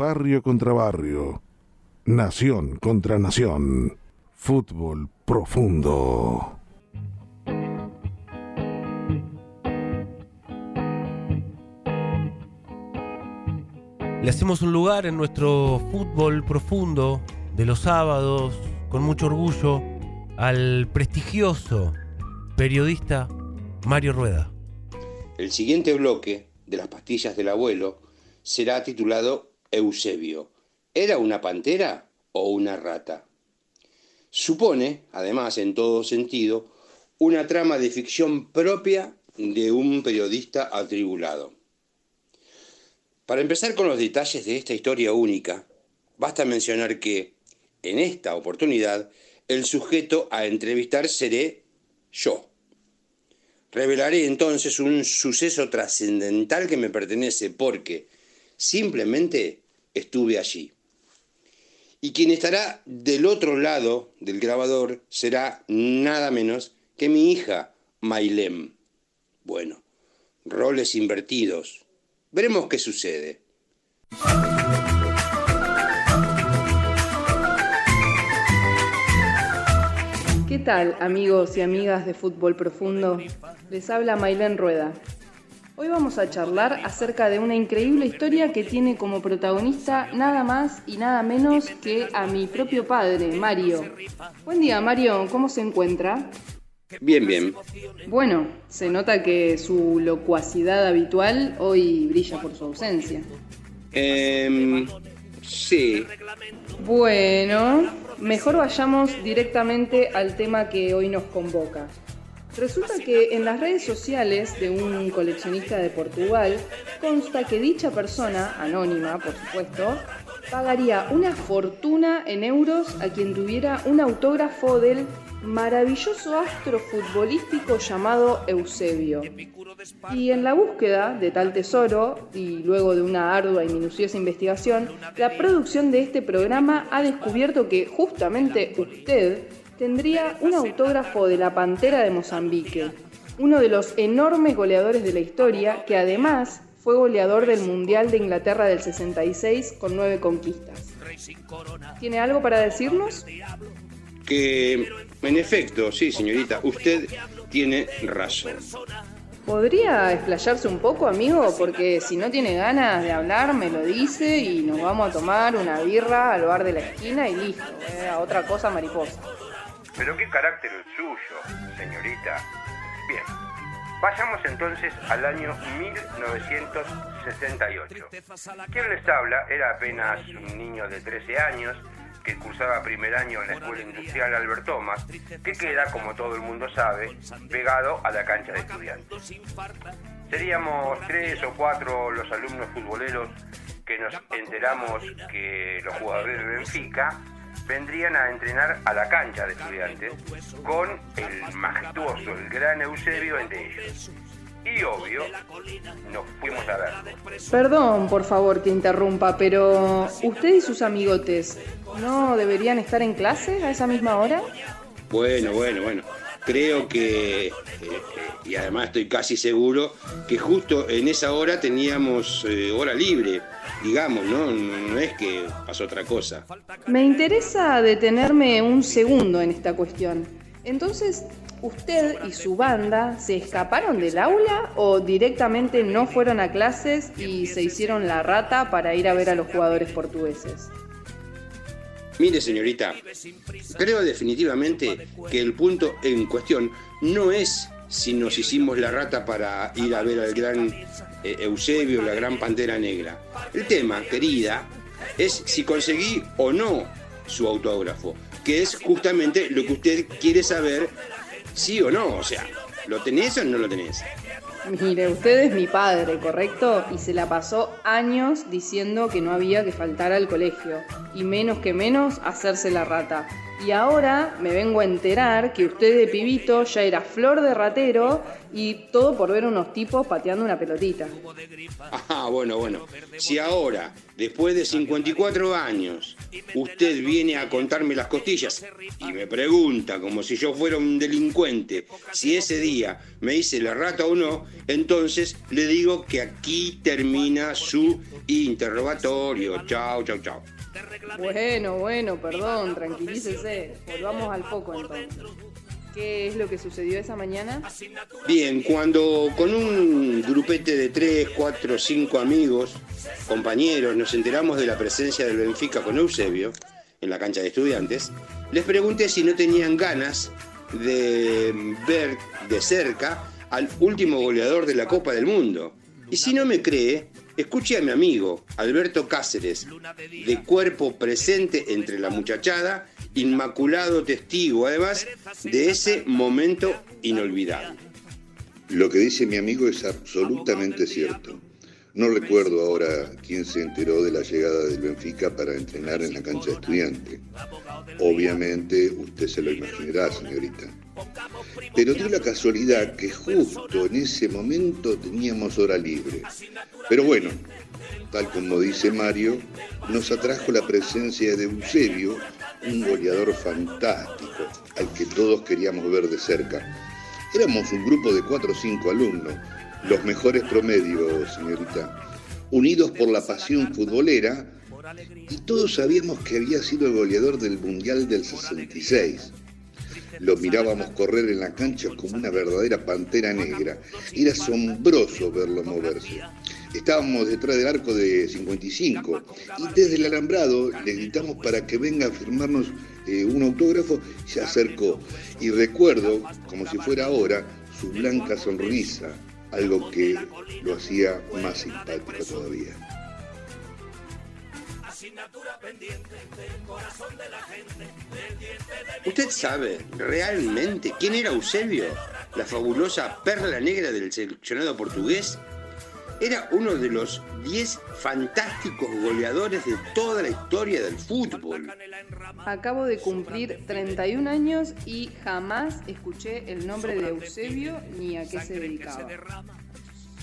barrio contra barrio, nación contra nación, fútbol profundo. Le hacemos un lugar en nuestro fútbol profundo de los sábados, con mucho orgullo, al prestigioso periodista Mario Rueda. El siguiente bloque de las pastillas del abuelo será titulado Eusebio. ¿Era una pantera o una rata? Supone, además, en todo sentido, una trama de ficción propia de un periodista atribulado. Para empezar con los detalles de esta historia única, basta mencionar que, en esta oportunidad, el sujeto a entrevistar seré yo. Revelaré entonces un suceso trascendental que me pertenece porque simplemente estuve allí. Y quien estará del otro lado del grabador será nada menos que mi hija, Mailem. Bueno, roles invertidos, Veremos qué sucede. ¿Qué tal amigos y amigas de Fútbol Profundo? Les habla Mailén Rueda. Hoy vamos a charlar acerca de una increíble historia que tiene como protagonista nada más y nada menos que a mi propio padre, Mario. Buen día Mario, ¿cómo se encuentra? Bien, bien. Bueno, se nota que su locuacidad habitual hoy brilla por su ausencia. Eh, sí. Bueno, mejor vayamos directamente al tema que hoy nos convoca. Resulta que en las redes sociales de un coleccionista de Portugal consta que dicha persona, anónima por supuesto, pagaría una fortuna en euros a quien tuviera un autógrafo del maravilloso astro futbolístico llamado Eusebio. Y en la búsqueda de tal tesoro, y luego de una ardua y minuciosa investigación, la producción de este programa ha descubierto que justamente usted tendría un autógrafo de la Pantera de Mozambique, uno de los enormes goleadores de la historia que además fue goleador del Mundial de Inglaterra del 66 con nueve conquistas. ¿Tiene algo para decirnos? Que en efecto, sí, señorita, usted tiene razón. ¿Podría explayarse un poco, amigo? Porque si no tiene ganas de hablar, me lo dice y nos vamos a tomar una birra al bar de la esquina y listo. ¿eh? A otra cosa mariposa. Pero qué carácter el suyo, señorita. Bien, vayamos entonces al año 1968. Quien les habla era apenas un niño de 13 años que cursaba primer año en la Escuela Industrial Albert Thomas, que queda, como todo el mundo sabe, pegado a la cancha de estudiantes. Seríamos tres o cuatro los alumnos futboleros que nos enteramos que los jugadores de Benfica vendrían a entrenar a la cancha de estudiantes con el majestuoso, el gran Eusebio entre ellos. Y obvio, nos fuimos a ver. Perdón, por favor, que interrumpa, pero ¿usted y sus amigotes no deberían estar en clase a esa misma hora? Bueno, bueno, bueno. Creo que, eh, y además estoy casi seguro, que justo en esa hora teníamos eh, hora libre, digamos, ¿no? No es que pasó otra cosa. Me interesa detenerme un segundo en esta cuestión. Entonces, ¿usted y su banda se escaparon del aula o directamente no fueron a clases y se hicieron la rata para ir a ver a los jugadores portugueses? Mire, señorita, creo definitivamente que el punto en cuestión no es si nos hicimos la rata para ir a ver al gran eh, Eusebio, la gran pantera negra. El tema, querida, es si conseguí o no su autógrafo, que es justamente lo que usted quiere saber, sí o no. O sea, ¿lo tenés o no lo tenés? Mire, usted es mi padre, ¿correcto? Y se la pasó años diciendo que no había que faltar al colegio, y menos que menos hacerse la rata. Y ahora me vengo a enterar que usted de pibito ya era flor de ratero y todo por ver unos tipos pateando una pelotita. Ah, bueno, bueno. Si ahora, después de 54 años, usted viene a contarme las costillas y me pregunta, como si yo fuera un delincuente, si ese día me hice la rata o no, entonces le digo que aquí termina su interrogatorio. Chao, chao, chao. Bueno, bueno, perdón, tranquilícese. Volvamos al foco entonces. ¿Qué es lo que sucedió esa mañana? Bien, cuando con un grupete de 3, 4, 5 amigos, compañeros, nos enteramos de la presencia del Benfica con Eusebio en la cancha de estudiantes, les pregunté si no tenían ganas de ver de cerca al último goleador de la Copa del Mundo. Y si no me cree, escuche a mi amigo Alberto Cáceres, de cuerpo presente entre la muchachada, inmaculado testigo además de ese momento inolvidable. Lo que dice mi amigo es absolutamente cierto. No recuerdo ahora quién se enteró de la llegada del Benfica para entrenar en la cancha estudiante. Obviamente usted se lo imaginará, señorita. Pero dio la casualidad que justo en ese momento teníamos hora libre. Pero bueno, tal como dice Mario, nos atrajo la presencia de Eusebio, un goleador fantástico, al que todos queríamos ver de cerca. Éramos un grupo de cuatro o cinco alumnos, los mejores promedios, señorita, unidos por la pasión futbolera, y todos sabíamos que había sido el goleador del Mundial del 66. Lo mirábamos correr en la cancha como una verdadera pantera negra. Era asombroso verlo moverse. Estábamos detrás del arco de 55 y desde el alambrado le gritamos para que venga a firmarnos eh, un autógrafo. Se acercó y recuerdo, como si fuera ahora, su blanca sonrisa, algo que lo hacía más simpático todavía. ¿Usted sabe realmente quién era Eusebio? La fabulosa perla negra del seleccionado portugués. Era uno de los 10 fantásticos goleadores de toda la historia del fútbol. Acabo de cumplir 31 años y jamás escuché el nombre de Eusebio ni a qué se dedicaba.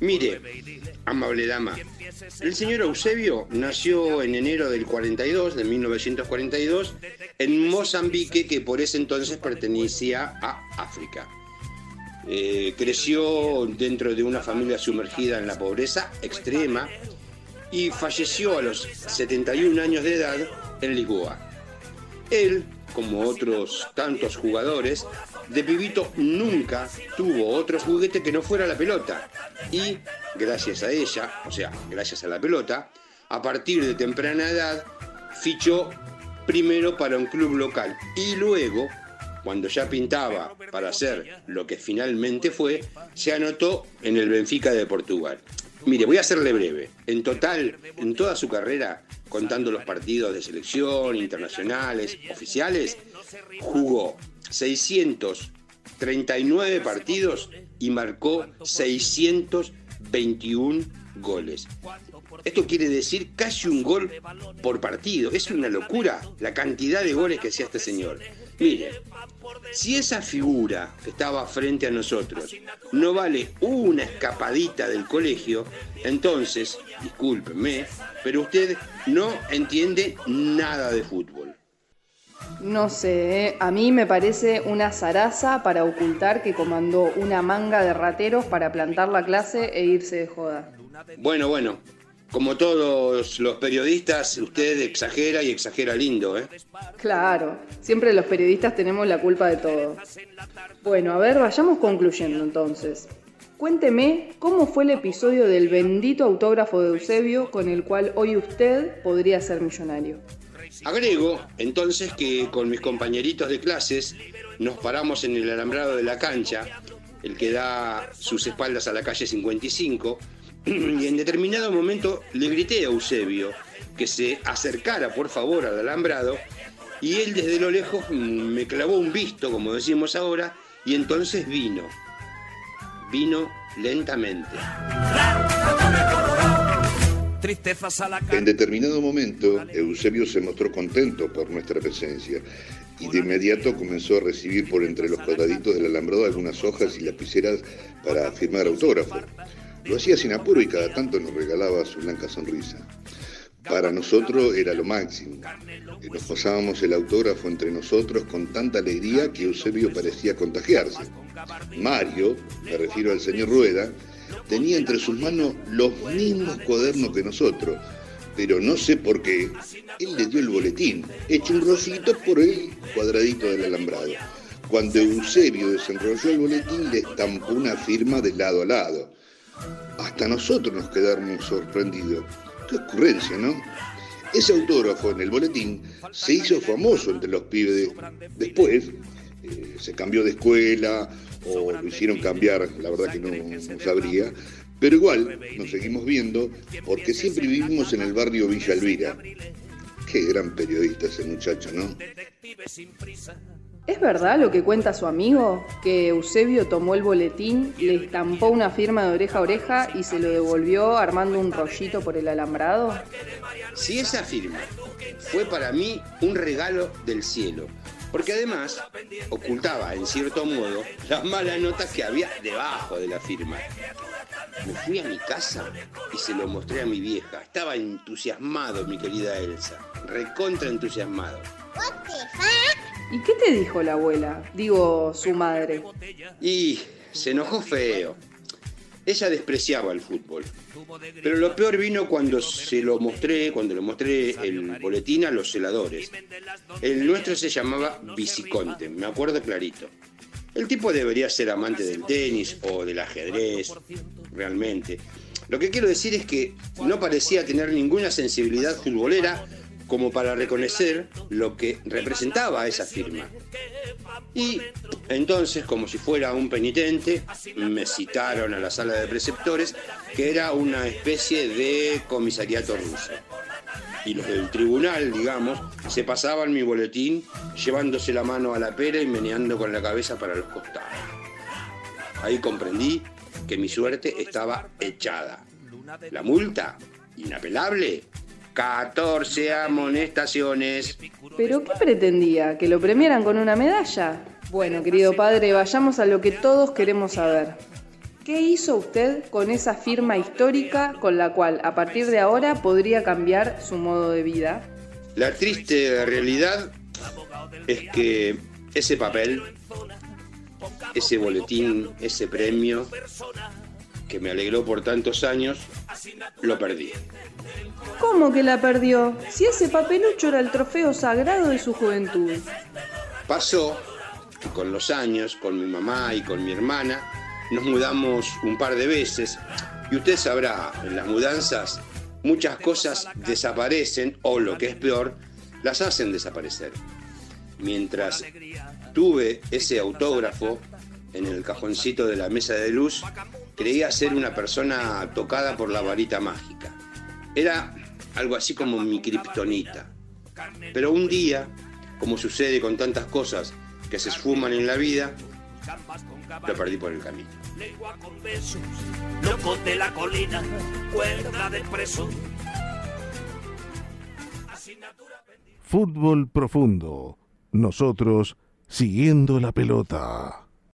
Mire, amable dama, el señor Eusebio nació en enero del 42, de 1942, en Mozambique, que por ese entonces pertenecía a África. Eh, creció dentro de una familia sumergida en la pobreza extrema y falleció a los 71 años de edad en Lisboa. Él, como otros tantos jugadores, de pibito nunca tuvo otro juguete que no fuera la pelota. Y gracias a ella, o sea, gracias a la pelota, a partir de temprana edad fichó primero para un club local y luego, cuando ya pintaba para ser lo que finalmente fue, se anotó en el Benfica de Portugal. Mire, voy a hacerle breve. En total, en toda su carrera, contando los partidos de selección, internacionales, oficiales, jugó 639 partidos y marcó 621 goles. Esto quiere decir casi un gol por partido. Es una locura la cantidad de goles que hacía este señor. Mire, si esa figura que estaba frente a nosotros no vale una escapadita del colegio, entonces, discúlpenme, pero usted no entiende nada de fútbol. No sé, ¿eh? a mí me parece una zaraza para ocultar que comandó una manga de rateros para plantar la clase e irse de joda. Bueno, bueno, como todos los periodistas, usted exagera y exagera lindo, ¿eh? Claro, siempre los periodistas tenemos la culpa de todo. Bueno, a ver, vayamos concluyendo entonces. Cuénteme cómo fue el episodio del bendito autógrafo de Eusebio con el cual hoy usted podría ser millonario. Agrego entonces que con mis compañeritos de clases nos paramos en el alambrado de la cancha, el que da sus espaldas a la calle 55, y en determinado momento le grité a Eusebio que se acercara por favor al alambrado y él desde lo lejos me clavó un visto, como decimos ahora, y entonces vino. Vino lentamente. En determinado momento, Eusebio se mostró contento por nuestra presencia y de inmediato comenzó a recibir por entre los cuadraditos del alambrado algunas hojas y lapiceras para firmar autógrafo. Lo hacía sin apuro y cada tanto nos regalaba su blanca sonrisa. Para nosotros era lo máximo. Nos pasábamos el autógrafo entre nosotros con tanta alegría que Eusebio parecía contagiarse. Mario, me refiero al señor Rueda, tenía entre sus manos los mismos cuadernos que nosotros, pero no sé por qué, él le dio el boletín, hecho un rosito por el cuadradito del alambrado. Cuando Eusebio desenrolló el boletín, le estampó una firma de lado a lado. Hasta nosotros nos quedamos sorprendidos. Qué ocurrencia, ¿no? Ese autógrafo en el boletín se hizo famoso entre los pibes. Después eh, se cambió de escuela o lo hicieron cambiar, la verdad que no, sabría, pero igual nos seguimos viendo porque siempre vivimos en el barrio Villa Elvira. Qué gran periodista ese muchacho, ¿no? ¿Es verdad lo que cuenta su amigo? Que Eusebio tomó el boletín, le estampó una firma de oreja a oreja y se lo devolvió armando un rollito por el alambrado. Si esa firma fue para mí un regalo del cielo, porque además ocultaba en cierto modo las malas notas que había debajo de la firma. Me fui a mi casa y se lo mostré a mi vieja. Estaba entusiasmado, mi querida Elsa. Recontra entusiasmado. ¿Y qué te dijo la abuela? Digo, su madre. Y se enojó feo. Ella despreciaba el fútbol. Pero lo peor vino cuando se lo mostré, cuando le mostré el boletín a los celadores. El nuestro se llamaba Viciconte, me acuerdo clarito. El tipo debería ser amante del tenis o del ajedrez, realmente. Lo que quiero decir es que no parecía tener ninguna sensibilidad futbolera como para reconocer lo que representaba esa firma. Y entonces, como si fuera un penitente, me citaron a la sala de preceptores, que era una especie de comisariato ruso. Y los del tribunal, digamos, se pasaban mi boletín llevándose la mano a la pera y meneando con la cabeza para los costados. Ahí comprendí que mi suerte estaba echada. La multa, inapelable, 14 amonestaciones. ¿Pero qué pretendía? ¿Que lo premiaran con una medalla? Bueno, querido padre, vayamos a lo que todos queremos saber. ¿Qué hizo usted con esa firma histórica con la cual a partir de ahora podría cambiar su modo de vida? La triste realidad es que ese papel, ese boletín, ese premio que me alegró por tantos años, lo perdí. ¿Cómo que la perdió? Si ese papelucho era el trofeo sagrado de su juventud. Pasó que con los años, con mi mamá y con mi hermana, nos mudamos un par de veces y usted sabrá, en las mudanzas muchas cosas desaparecen o lo que es peor, las hacen desaparecer. Mientras tuve ese autógrafo en el cajoncito de la mesa de luz, creía ser una persona tocada por la varita mágica. Era algo así como mi kriptonita. Pero un día, como sucede con tantas cosas que se esfuman en la vida, lo perdí por el camino. de la colina, preso. Fútbol profundo. Nosotros siguiendo la pelota.